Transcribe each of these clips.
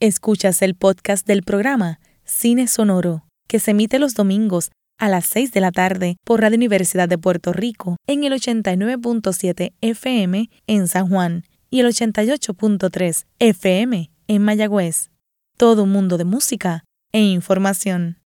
Escuchas el podcast del programa Cine Sonoro, que se emite los domingos a las 6 de la tarde por Radio Universidad de Puerto Rico en el 89.7 FM en San Juan y el 88.3 FM en Mayagüez. Todo un mundo de música e información.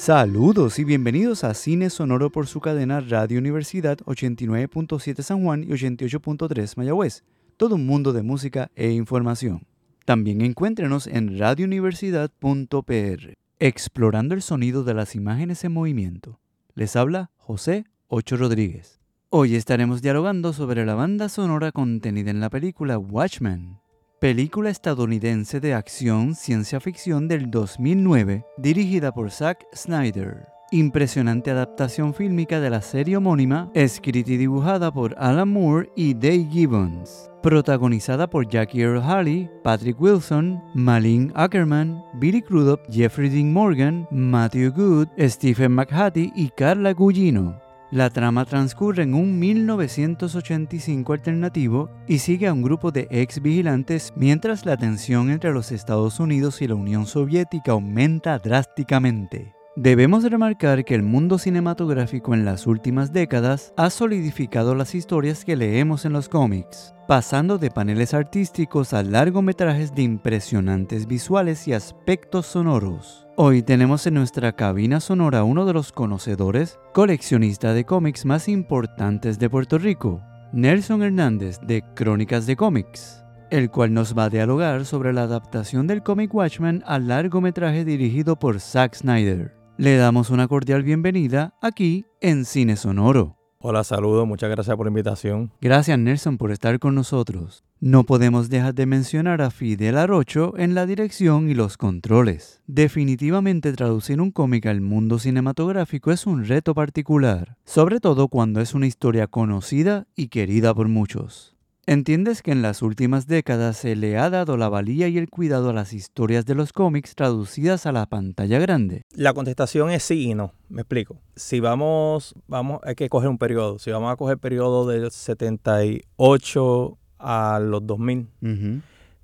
Saludos y bienvenidos a Cine Sonoro por su cadena Radio Universidad 89.7 San Juan y 88.3 Mayagüez. Todo un mundo de música e información. También encuéntrenos en radiouniversidad.pr, explorando el sonido de las imágenes en movimiento. Les habla José Ocho Rodríguez. Hoy estaremos dialogando sobre la banda sonora contenida en la película Watchmen, película estadounidense de acción ciencia ficción del 2009 dirigida por Zack Snyder. Impresionante adaptación fílmica de la serie homónima, escrita y dibujada por Alan Moore y Dave Gibbons. Protagonizada por Jackie Earl Haley, Patrick Wilson, Malin Ackerman, Billy Crudup, Jeffrey Dean Morgan, Matthew Good, Stephen McHattie y Carla Gugino. La trama transcurre en un 1985 alternativo y sigue a un grupo de ex vigilantes mientras la tensión entre los Estados Unidos y la Unión Soviética aumenta drásticamente. Debemos remarcar que el mundo cinematográfico en las últimas décadas ha solidificado las historias que leemos en los cómics, pasando de paneles artísticos a largometrajes de impresionantes visuales y aspectos sonoros. Hoy tenemos en nuestra cabina sonora uno de los conocedores, coleccionista de cómics más importantes de Puerto Rico, Nelson Hernández de Crónicas de Cómics, el cual nos va a dialogar sobre la adaptación del cómic Watchmen al largometraje dirigido por Zack Snyder. Le damos una cordial bienvenida aquí en Cine Sonoro. Hola, saludos, muchas gracias por la invitación. Gracias Nelson por estar con nosotros. No podemos dejar de mencionar a Fidel Arocho en la dirección y los controles. Definitivamente traducir un cómic al mundo cinematográfico es un reto particular, sobre todo cuando es una historia conocida y querida por muchos. ¿Entiendes que en las últimas décadas se le ha dado la valía y el cuidado a las historias de los cómics traducidas a la pantalla grande? La contestación es sí y no. Me explico. Si vamos, vamos, hay que coger un periodo. Si vamos a coger el periodo del 78 a los 2000,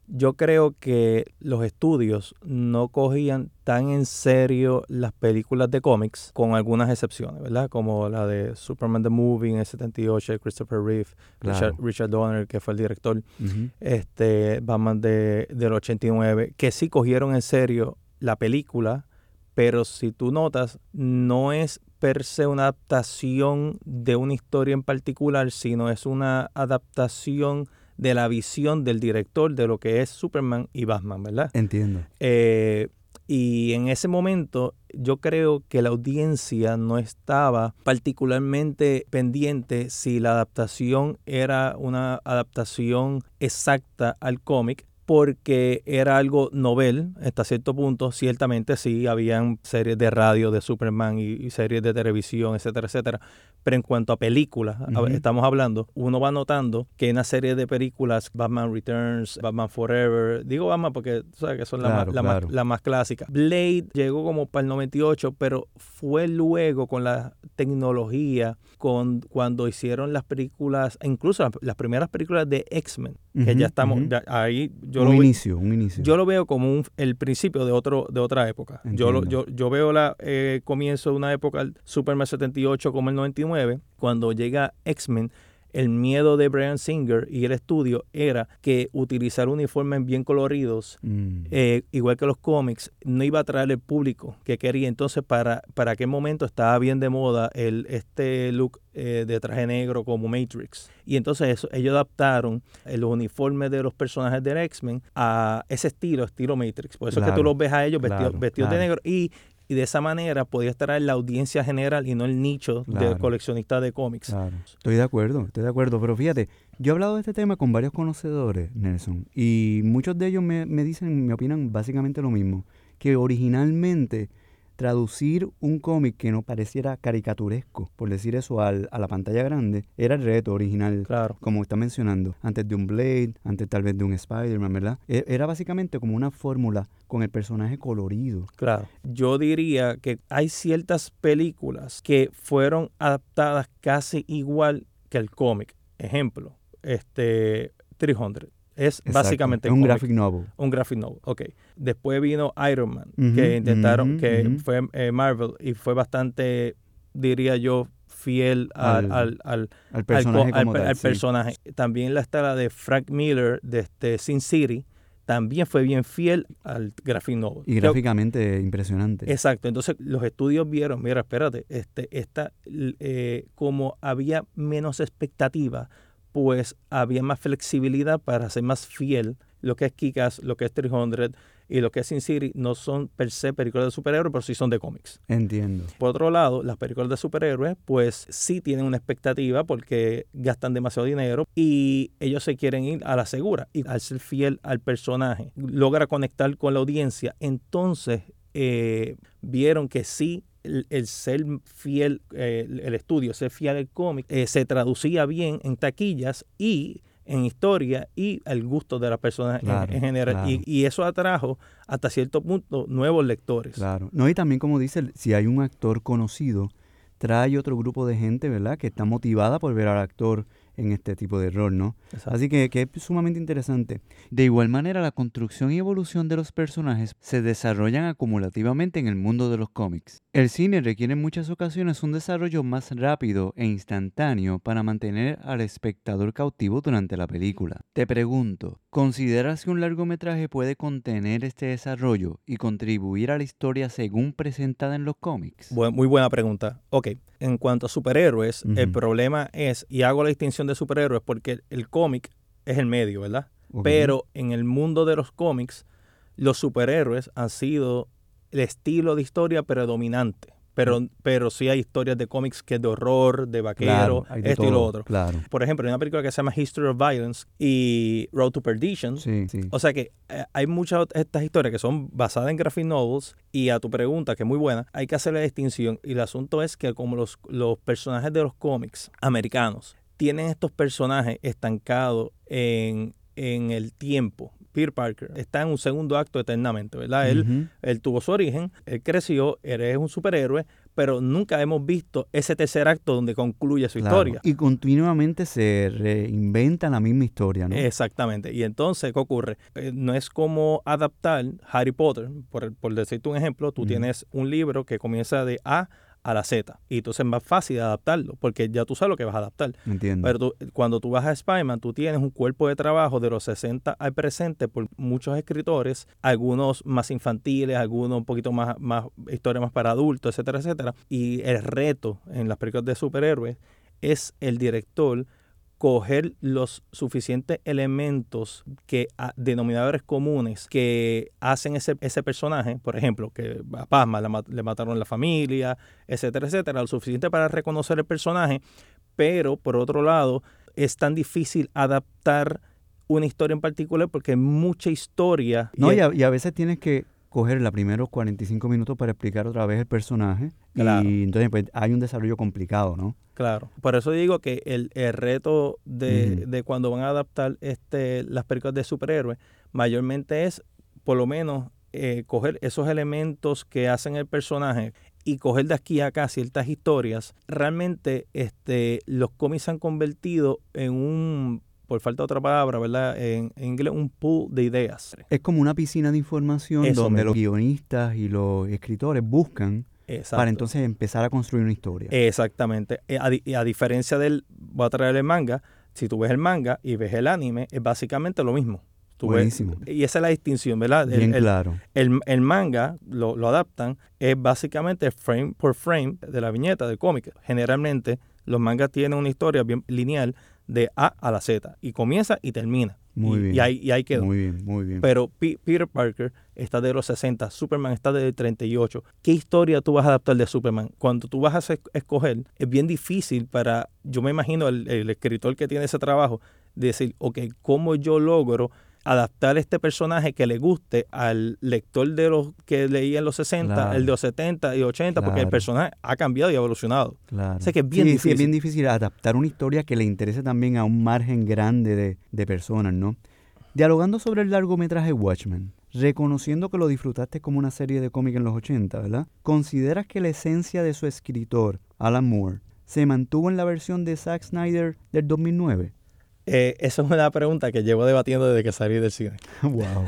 yo creo que los estudios no cogían tan en serio las películas de cómics, con algunas excepciones, ¿verdad? Como la de Superman the Movie en el 78, de Christopher Reeve, Richard, Donner, que fue el director, este Batman de, del 89, que sí cogieron en serio la película, pero si tú notas, no es per se una adaptación de una historia en particular, sino es una adaptación de la visión del director de lo que es Superman y Batman, ¿verdad? Entiendo. Eh, y en ese momento yo creo que la audiencia no estaba particularmente pendiente si la adaptación era una adaptación exacta al cómic porque era algo novel hasta cierto punto. Ciertamente sí, habían series de radio de Superman y, series de televisión, etcétera, etcétera. Pero en cuanto a películas, estamos hablando, uno va notando que una serie de películas, Batman Returns, Batman Forever, digo Batman porque sabes que son las la más, la más clásicas. Blade llegó como para el 98, pero fue luego con la tecnología, con cuando hicieron las películas, incluso las, primeras películas de X-Men, que ya estamos, ahí un inicio, un inicio. Yo lo veo como el principio de otro de otra época. Yo, yo, yo veo la eh, comienzo de una época, Superman 78 como el 99, cuando llega X-Men el miedo de Brian Singer y el estudio era que utilizar uniformes bien coloridos, mm. eh, igual que los cómics, no iba a atraer el público que quería. Entonces, para, para qué momento estaba bien de moda el, este look eh, de traje negro como Matrix. Y entonces ellos adaptaron los uniformes de los personajes del X-Men a ese estilo, estilo Matrix. Por eso es que tú los ves a ellos vestidos, vestidos de negro. Y y de esa manera podía estar en la audiencia general y no el nicho de coleccionistas de cómics. Estoy de acuerdo, estoy de acuerdo, pero fíjate, yo he hablado de este tema con varios conocedores, Nelson, y muchos de ellos me, me dicen, me opinan básicamente lo mismo, que originalmente traducir un cómic que no pareciera caricaturesco, por decir eso, al, a la pantalla grande, era el reto original. Claro. Como está mencionando. Antes de un Blade, antes tal vez de un Spider-Man, ¿verdad? E, era básicamente como una fórmula con el personaje colorido. Claro. Yo diría que hay ciertas películas que fueron adaptadas casi igual que el cómic. Ejemplo, este 300. Es Exacto. básicamente un graphic novel. Un graphic novel, ok. Después vino Iron Man, que intentaron, que fue eh, Marvel y fue bastante, diría yo, fiel al, Al- al, al, personaje tal, sí. También la está la de Frank Miller de este Sin City, también fue bien fiel al graphic novel. Y Creo- gráficamente impresionante. Exacto, entonces los estudios vieron, mira, espérate, este, esta, eh, como había menos expectativa, pues había más flexibilidad para ser más fiel. Lo que es Kikas, lo que es 300 y lo que es Sin City no son per se películas de superhéroes, pero sí son de cómics. Entiendo. Por otro lado, las películas de superhéroes, pues sí tienen una expectativa porque gastan demasiado dinero y ellos se quieren ir a la segura. Y al ser fiel al personaje, logra conectar con la audiencia. Entonces, eh, vieron que sí. El, el ser fiel, eh, el- estudio, ser fiel al cómic, eh, se traducía bien en taquillas y en historia y al gusto de las personas en- general. claro. Y, y eso atrajo hasta cierto punto nuevos lectores. Claro. No, y también como dice, si hay un actor conocido, trae otro grupo de gente, ¿verdad? Que está motivada por ver al actor en este tipo de rol, ¿no? Exacto. Así que, que es sumamente interesante. De igual manera, la construcción y evolución de los personajes se desarrollan acumulativamente en el mundo de los cómics. El cine requiere en muchas ocasiones un desarrollo más rápido e instantáneo para mantener al espectador cautivo durante la película. Te pregunto, ¿consideras que un largometraje puede contener este desarrollo y contribuir a la historia según presentada en los cómics? Bu- muy buena pregunta. Ok, en cuanto a superhéroes, el problema es, y hago la distinción de superhéroes porque el cómic es el medio, ¿verdad? Pero en el mundo de los cómics, los superhéroes han sido el estilo de historia predominante. Pero, pero sí hay historias de cómics que es de horror, de vaquero, Claro, hay de esto y lo otro. Claro. Por ejemplo, hay una película que se llama History of Violence y Road to Perdition. Sí, sí. O sea que eh, hay muchas de estas historias que son basadas en graphic novels y a tu pregunta, que es muy buena, hay que hacer la distinción y el asunto es que como los, los personajes de los cómics americanos tienen estos personajes estancados en, en el tiempo. Peter Parker está en un segundo acto eternamente, ¿verdad? Él, Ujú. él tuvo su origen, él creció, él es un superhéroe, pero nunca hemos visto ese tercer acto donde concluye su Claro, historia. Y continuamente se reinventa la misma historia, ¿no? Exactamente. Y entonces, ¿qué ocurre? Eh, no es como adaptar Harry Potter, por, por decirte un ejemplo, tú tienes un libro que comienza de A a la Z. Y entonces es más fácil adaptarlo, porque ya tú sabes lo que vas a adaptar. Entiendo. Pero tú- cuando tú vas a Spider-Man, tú tienes un cuerpo de trabajo de los 60 al presente por muchos escritores, algunos más infantiles, algunos un poquito más, más historias más para adultos, etcétera, etcétera. Y el reto en las películas de superhéroes es el director coger los suficientes elementos que a- denominadores comunes que hacen ese, ese personaje, por ejemplo, que a Pasma le, ma- le mataron la familia, etcétera, etcétera, lo suficiente para reconocer el personaje, pero por otro lado es tan difícil adaptar una historia en particular porque hay mucha historia. No, y y a, y a veces tienes que coger los primeros 45 minutos para explicar otra vez el personaje. Claro. Y entonces pues, hay un desarrollo complicado, ¿no? Claro, por eso digo que el, el reto de, de cuando van a adaptar este, las películas de superhéroes, mayormente es por lo menos eh, coger esos elementos que hacen el personaje y coger de aquí a acá ciertas historias. Realmente este, los cómics se han convertido en un, por falta de otra palabra, ¿verdad? En, en inglés, un pool de ideas. Es como una piscina de información Eso donde mismo. los guionistas y los escritores buscan Exacto. para entonces empezar a construir una historia. Exactamente. Eh, A, di- a diferencia del, voy a traer el manga, si tú ves el manga y ves el anime, es básicamente lo mismo. Tú ves- Buenísimo. y esa es la distinción, ¿verdad? Bien el- claro. el- el manga lo, lo adaptan, es básicamente frame por frame de la viñeta del cómic. Generalmente los mangas tienen una historia bien lineal de A a la Z y comienza y termina. Muy y, bien. Y ahí, y ahí quedó. Muy bien, muy bien. Pero P- Peter Parker está de los 60, Superman está del 38. ¿Qué historia tú vas a adaptar de Superman? Cuando tú vas a es- escoger, es bien difícil para, yo me imagino, el, el escritor que tiene ese trabajo, decir, ok, ¿cómo yo logro adaptar este personaje que le guste al lector de los que leía en los 60, Claro. el de los 70 y 80, porque el personaje ha cambiado y ha evolucionado. Claro. O sea que es bien Sí, sí, difícil. es bien difícil adaptar una historia que le interese también a un margen grande de, de personas, ¿no? Dialogando sobre el largometraje Watchmen, reconociendo que lo disfrutaste como una serie de cómic en los 80, ¿verdad? ¿Consideras que la esencia de su escritor, Alan Moore, se mantuvo en la versión de Zack Snyder del 2009? Eh, esa es una pregunta que llevo debatiendo desde que salí del cine. wow.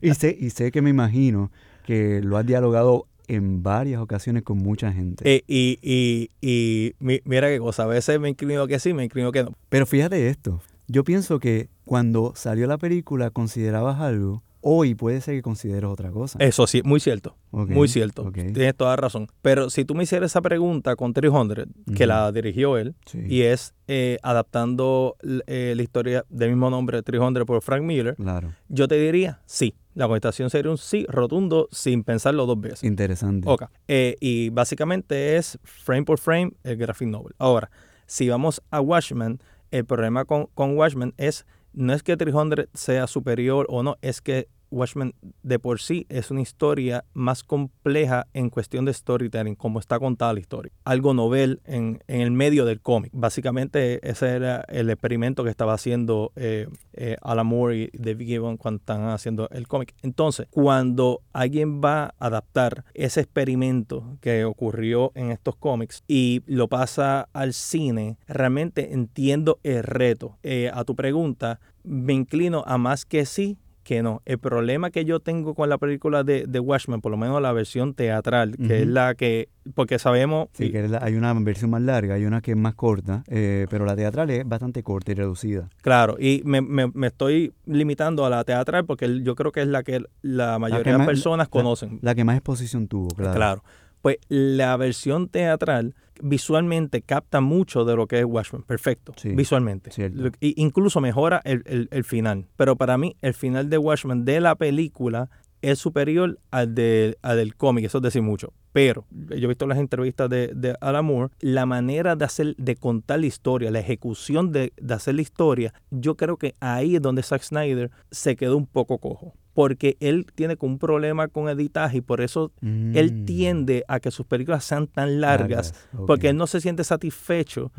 y, sé, y sé que me imagino que lo has dialogado en varias ocasiones con mucha gente. Eh, y, y, y mira qué cosa, a veces me inclino que sí, me inclino que no. Pero fíjate esto, yo pienso que cuando salió la película considerabas algo, hoy puede ser que consideres otra cosa. Eso sí, muy cierto, muy cierto, tienes toda razón. Pero si tú me hicieras esa pregunta con 300, que la dirigió él, y es eh, adaptando eh, la historia del mismo nombre, 300 por Frank Miller, claro. yo te diría sí. La contestación sería un sí rotundo sin pensarlo dos veces. Interesante. Ok. Eh, y básicamente es frame por frame el graphic novel. Ahora, si vamos a Watchmen, el problema con, con Watchmen es no es que 300 sea superior o no, es que Watchmen de por sí es una historia más compleja en cuestión de storytelling, como está contada la historia. Algo novel en, el medio del cómic. Básicamente ese era el experimento que estaba haciendo eh, eh, Alan Moore y David Gibbon cuando están haciendo el cómic. Entonces, cuando alguien va a adaptar ese experimento que ocurrió en estos cómics y lo pasa al cine, realmente entiendo el reto. Eh, a tu pregunta, me inclino a más que sí que no. El problema que yo tengo con la película de, de Watchmen, por lo menos la versión teatral, que es la que, porque sabemos... Sí, que hay una versión más larga, hay una que es más corta, eh, pero la teatral es bastante corta y reducida. Claro, y me, me, me, estoy limitando a la teatral porque yo creo que es la que la mayoría de las personas conocen. La, que más exposición tuvo, claro. Claro. Pues la versión teatral visualmente capta mucho de lo que es Watchmen. Perfecto. visualmente. incluso mejora el, final. Pero para mí, el final de Watchmen de la película es superior al, de, al del cómic. Eso es decir mucho. Pero yo he visto las entrevistas de, de Alan Moore, la manera de hacer, de contar la historia, la ejecución de, de hacer la historia, yo creo que ahí es donde Zack Snyder se quedó un poco cojo porque él tiene un problema con editaje y por eso él mm. tiende a que sus películas sean tan largas, porque él no se siente satisfecho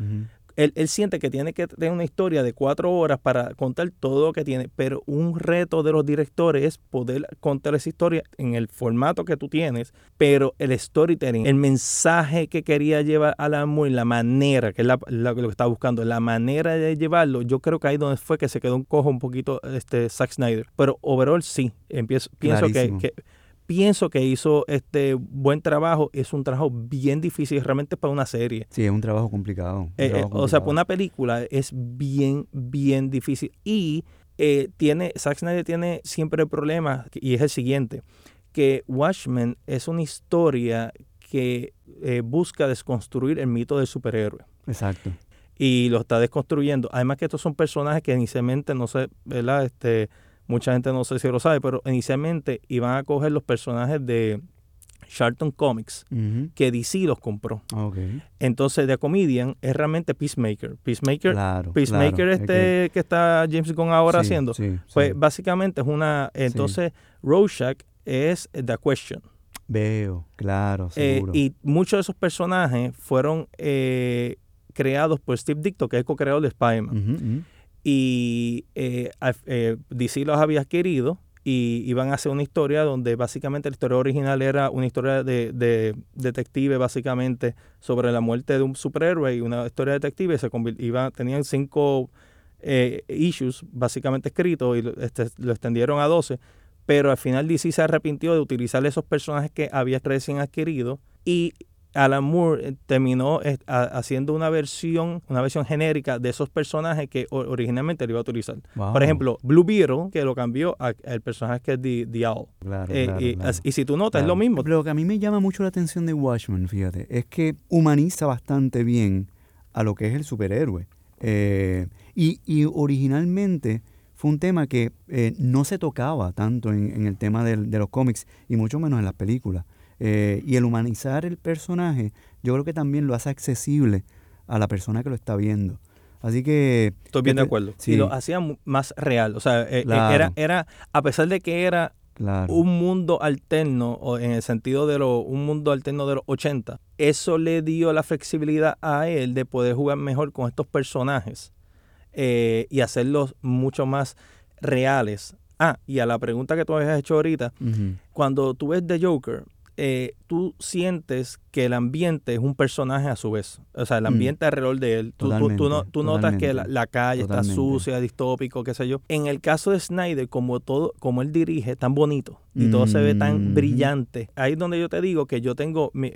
él, siente que tiene que tener una historia de cuatro horas para contar todo lo que tiene, pero un reto de los directores es poder contar esa historia en el formato que tú tienes, pero el storytelling, el mensaje que quería llevar a la Moore, la manera, que es lo que está buscando, la manera de llevarlo, yo creo que ahí donde fue que se quedó un cojo un poquito este Zack Snyder. Pero overall sí, empiezo, pienso que pienso que hizo este buen trabajo. Es un trabajo bien difícil realmente para una serie. Sí, es un trabajo complicado. Eh, eh, o sea, para una película es bien, bien difícil. Y eh, tiene, Zack Snyder tiene siempre el problema, y es el siguiente, que Watchmen es una historia que busca desconstruir el mito del superhéroe. Exacto. Y lo está desconstruyendo. Además que estos son personajes que inicialmente, no sé, ¿verdad? Este, mucha gente no sé si lo sabe, pero inicialmente iban a coger los personajes de Charlton Comics, que DC los compró. Entonces, The Comedian es realmente Peacemaker. Peacemaker, Peacemaker este que... está James Gunn ahora haciendo. pues básicamente es una... Entonces, Rorschach es The Question. Veo, claro, eh, y muchos de esos personajes fueron eh, creados por Steve Dicto, que es co-creador de Spider-Man y eh, eh, DC los había adquirido y iban a hacer una historia donde básicamente la historia original era una historia de, detective básicamente sobre la muerte de un superhéroe y una historia de detective se iba, tenían cinco eh, issues básicamente escritos y este, lo extendieron a 12 pero al final DC se arrepintió de utilizar esos personajes que había recién adquirido y Alan Moore eh, terminó eh, haciendo una versión, una versión genérica de esos personajes que originalmente le iba a utilizar. Por ejemplo, Blue Beetle, que lo cambió al personaje que es The, Owl. Eh, y, si tú notas, es lo mismo. Lo que a mí me llama mucho la atención de Watchmen, fíjate, es que humaniza bastante bien a lo que es el superhéroe. y, originalmente fue un tema que no se tocaba tanto en, el tema de los cómics y mucho menos en las películas. Eh, y el humanizar el personaje, yo creo que también lo hace accesible a la persona que lo está viendo. Así que... Estoy bien de acuerdo. Sí. Y lo hacía más real. O sea, eh, eh, era, era, a pesar de que era un mundo alterno, o en el sentido de lo, un mundo alterno de los 80, eso le dio la flexibilidad a él de poder jugar mejor con estos personajes y hacerlos mucho más reales. Ah, y a la pregunta que tú habías hecho ahorita, cuando tú ves The Joker, eh, tú sientes que el ambiente es un personaje a su vez. O sea, el Mm. ambiente alrededor de él. Tú, tú- tú no- tú notas que la, calle está sucia, distópico, qué sé yo. En el caso de Snyder, como todo, como él dirige, tan bonito y todo se ve tan Mhm. brillante. Ahí es donde yo te digo que yo tengo, mi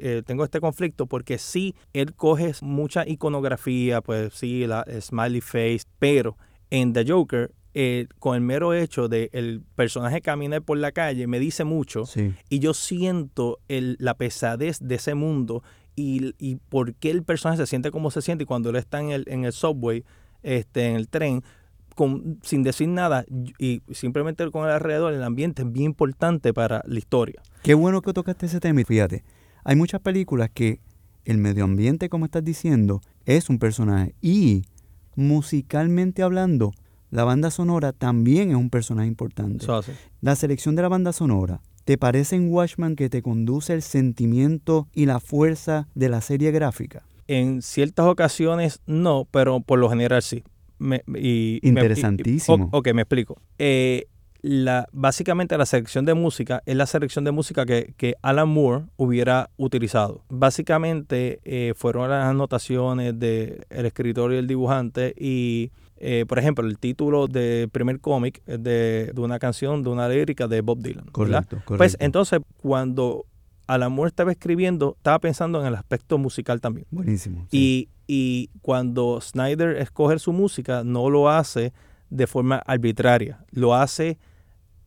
eh, tengo este conflicto porque sí, él coge mucha iconografía, pues sí, la smiley face, pero en The Joker, eh, con el mero hecho de el personaje caminar por la calle, me dice mucho Sí. y yo siento el- la pesadez de ese mundo y, y por qué el personaje se siente como se siente y cuando él está en el, en el subway, este, en el tren, con, sin decir nada y simplemente con el alrededor, el ambiente es bien importante para la historia. Qué bueno que tocaste ese tema y fíjate, hay muchas películas que el medio ambiente, como estás diciendo, es un personaje y musicalmente hablando, la banda sonora también es un personaje importante. La selección de la banda sonora, ¿te parece en Watchman que te conduce el sentimiento y la fuerza de la serie gráfica? En ciertas ocasiones no, pero por lo general sí. Me- y- me- Interesantísimo. y- o- ok, me explico. Eh, la, básicamente la selección de música es la selección de música que, que Alan Moore hubiera utilizado. Básicamente eh, fueron las anotaciones del escritor y el dibujante y, eh, por ejemplo, el título del primer cómic es de, de una canción, de una lírica de Bob Dylan. Correcto, correcto. Pues entonces, cuando Alan Moore estaba escribiendo, estaba pensando en el aspecto musical también. Buenísimo. sí. Y, y cuando Snyder escoge su música, no lo hace de forma arbitraria, lo hace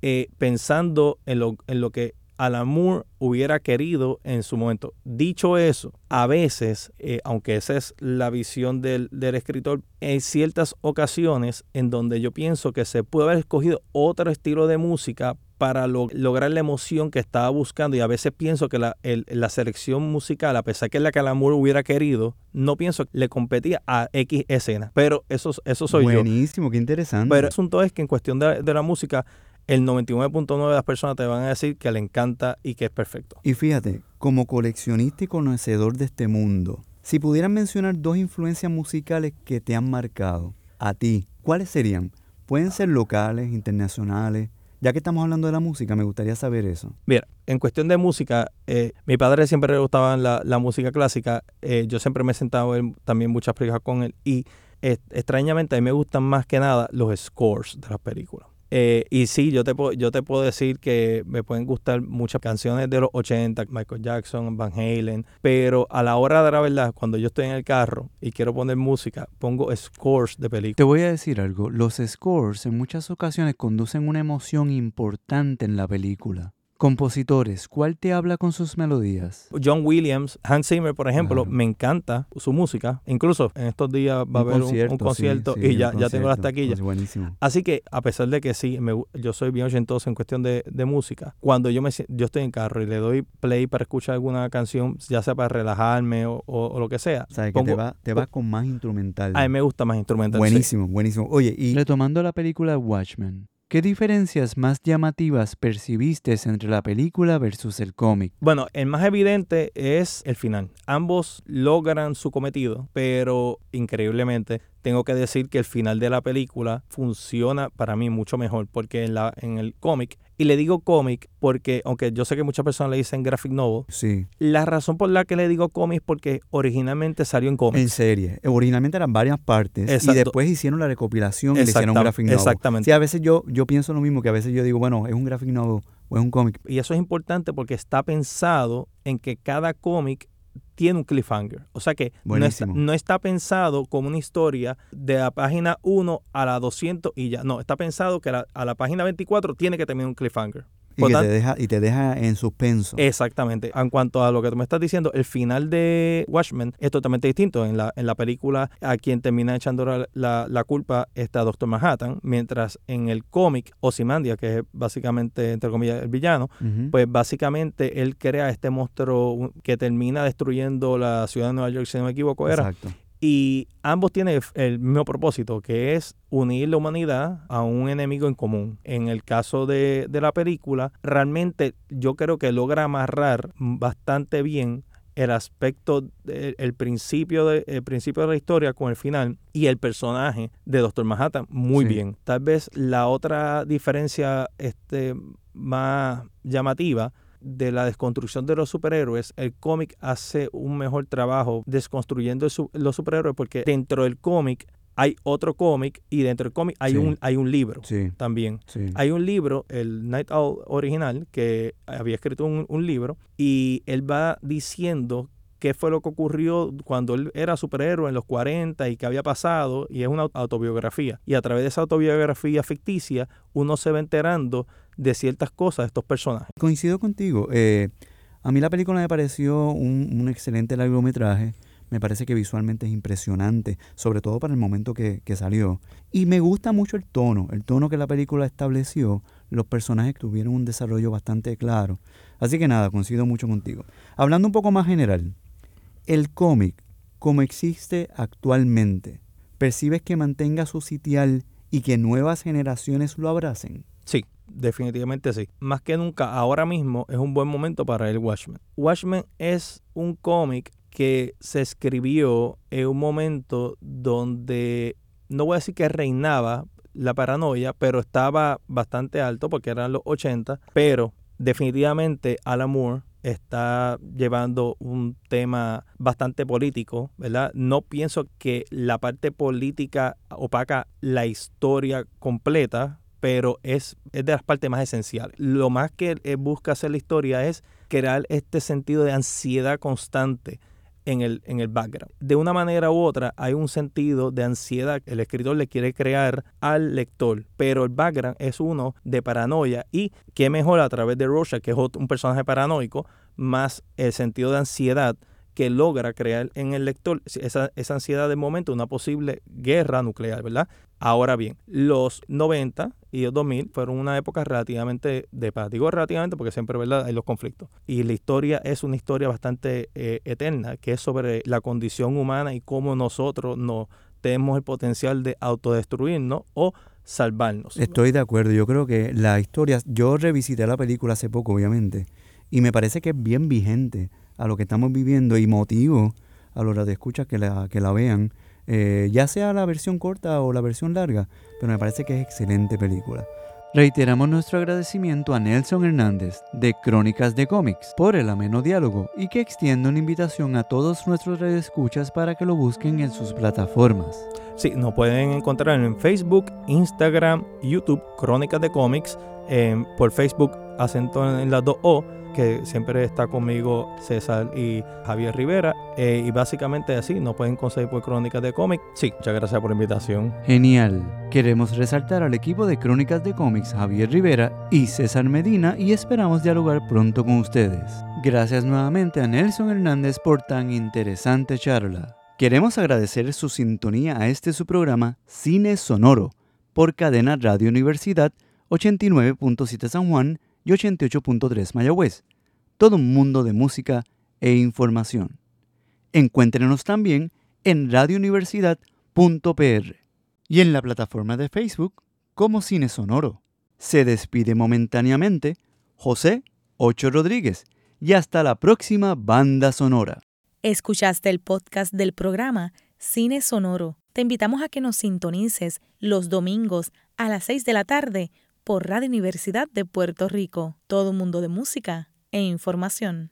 eh, pensando en lo, en lo que Alan Moore hubiera querido en su momento. Dicho eso, a veces, eh, aunque esa es la visión del, del escritor, hay ciertas ocasiones en donde yo pienso que se puede haber escogido otro estilo de música para lo- lograr la emoción que estaba buscando y a veces pienso que la, el- la selección musical, a pesar que es la que Alan Moore hubiera querido, no pienso que le competía a X escena. Pero eso, eso soy yo. Buenísimo, qué interesante. Pero el asunto es que en cuestión de, de la música, el 99.9 de las personas te van a decir que le encanta y que es perfecto. Y fíjate, como coleccionista y conocedor de este mundo, si pudieran mencionar dos influencias musicales que te han marcado, a ti, ¿cuáles serían? Pueden ser locales, internacionales. Ya que estamos hablando de la música, me gustaría saber eso. Mira, en cuestión de música, eh, mi padre siempre le gustaba la, la música clásica. eh, yo siempre me he sentado también muchas películas con él. Y eh, extrañamente a mí me gustan más que nada los scores de las películas. Eh, y sí, yo te, yo te puedo decir que me pueden gustar muchas canciones de los 80, Michael Jackson, Van Halen, pero a la hora de la verdad, cuando yo estoy en el carro y quiero poner música, pongo scores de películas. Te voy a decir algo, los scores en muchas ocasiones conducen una emoción importante en la película. Compositores, ¿cuál te habla con sus melodías? John Williams, Hans Zimmer, por ejemplo, Claro. me encanta su música. Incluso en estos días va a haber un- concierto sí, y ya, ya tengo las taquillas. Pues buenísimo. Así que a pesar de que sí, me yo soy bien ochentoso en cuestión de, de música, cuando yo me yo estoy en carro y le doy play para escuchar alguna canción, ya sea para relajarme o, o- o lo que sea, O sea, que te vas te vas con más instrumental. a mí me gusta más instrumental. sí. Buenísimo, buenísimo. Oye, y retomando la película Watchmen, ¿qué diferencias más llamativas percibiste entre la película versus el cómic? Bueno, el más evidente es el final. Ambos logran su cometido, pero increíblemente tengo que decir que el final de la película funciona para mí mucho mejor porque en, la, en el cómic, y le digo cómic porque aunque yo sé que muchas personas le dicen graphic novel, Sí. la razón por la que le digo cómic es porque originalmente salió en En cómics. serie. Originalmente eran varias partes y después hicieron la recopilación y le hicieron un graphic novel. exactamente. Sí, a veces yo, yo pienso lo mismo, que a veces yo digo, bueno, es un graphic novel o es un cómic. Y eso es importante porque está pensado en que cada cómic tiene un cliffhanger. O sea que no está, Buenísimo. no está pensado como una historia de la página 1 a la 200 y ya. No, está pensado que la- a la página 24 tiene que tener un cliffhanger. Y, que te deja, y te deja en suspenso. Exactamente. En cuanto a lo que tú me estás diciendo, el final de Watchmen es totalmente distinto. En la, en la película, a quien termina echando la, la- la culpa está Doctor Manhattan, mientras en el cómic, Ozymandias, que es básicamente, entre comillas, el villano, pues básicamente él crea este monstruo que termina destruyendo la ciudad de Nueva York, si no me equivoco, era. Exacto. Y ambos tienen el mismo propósito, que es unir la humanidad a un enemigo en común. En el caso de, de la película, realmente yo creo que logra amarrar bastante bien el aspecto, el principio de, el principio de la historia con el final y el personaje de Doctor Manhattan muy Sí. bien. Tal vez la otra diferencia este, más llamativa de la desconstrucción de los superhéroes, el cómic hace un mejor trabajo desconstruyendo los superhéroes porque dentro del cómic hay otro cómic y dentro del cómic hay, un, hay un libro también. Hay un libro, el Night Owl original, que había escrito un, un libro y él va diciendo qué fue lo que ocurrió cuando él era superhéroe en los 40 y qué había pasado, y es una autobiografía. Y a través de esa autobiografía ficticia, uno se va enterando de ciertas cosas de estos personajes. Coincido contigo. Eh, a mí la película me pareció un, un, excelente largometraje. Me parece que visualmente es impresionante, sobre todo para el momento que, que salió. Y me gusta mucho el tono, el tono que la película estableció. Los personajes tuvieron un desarrollo bastante claro. Así que nada, coincido mucho contigo. Hablando un poco más general, el cómic, como existe actualmente, ¿percibes que mantenga su sitial y que nuevas generaciones lo abracen? Definitivamente sí. Más que nunca, ahora mismo es un buen momento para el Watchmen. Watchmen es un cómic que se escribió en un momento donde, no voy a decir que reinaba la paranoia, pero estaba bastante alto porque eran los 80, pero definitivamente Alan Moore está llevando un tema bastante político, ¿verdad? No pienso que la parte política opaca la historia completa, pero es, es de las partes más esenciales. Lo más que busca hacer la historia es crear este sentido de ansiedad constante en el, en el background. De una manera u otra hay un sentido de ansiedad el escritor le quiere crear al lector, pero el background es uno de paranoia y qué mejor a través de Rorschach, que es un personaje paranoico, más el sentido de ansiedad que logra crear en el lector esa, ansiedad de momento, una posible guerra nuclear, ¿verdad? Ahora bien, los 90 y los 2000 fueron una época relativamente de paz. Digo relativamente porque siempre, ¿verdad?, hay los conflictos. Y la historia es una historia bastante eh, eterna, que es sobre la condición humana y cómo nosotros no tenemos el potencial de autodestruirnos o salvarnos. Estoy de acuerdo. Yo creo que la historia, yo revisité la película hace poco, obviamente, y me parece que es bien vigente a lo que estamos viviendo y motivo a los escucha que la, que la vean, eh, ya sea la versión corta o la versión larga, pero me parece que es excelente película. Reiteramos nuestro agradecimiento a Nelson Hernández de Crónicas de Cómics por el ameno diálogo y que extiende una invitación a todos nuestros escuchas para que lo busquen en sus plataformas. Sí, nos pueden encontrar en Facebook, Instagram, YouTube, Crónicas de Cómics, por Facebook acento en las dos O que siempre está conmigo César y Javier Rivera. Eh, y básicamente así, nos pueden conseguir por Crónicas de Cómics. Sí, muchas gracias por la invitación. Genial. Queremos resaltar al equipo de Crónicas de Cómics Javier Rivera y César Medina y esperamos dialogar pronto con ustedes. Gracias nuevamente a Nelson Hernández por tan interesante charla. Queremos agradecer su sintonía a este su programa Cine Sonoro por Cadena Radio Universidad 89.7 San Juan y 88.3 Mayagüez. Todo un mundo de música e información. Encuéntrenos también en radiouniversidad.pr y en la plataforma de Facebook como Cine Sonoro. Se despide momentáneamente José Ocho Rodríguez y hasta la próxima banda sonora. Escuchaste el podcast del programa Cine Sonoro. Te invitamos a que nos sintonices los domingos a las 6 de la tarde por Radio Universidad de Puerto Rico. Todo mundo de música e información.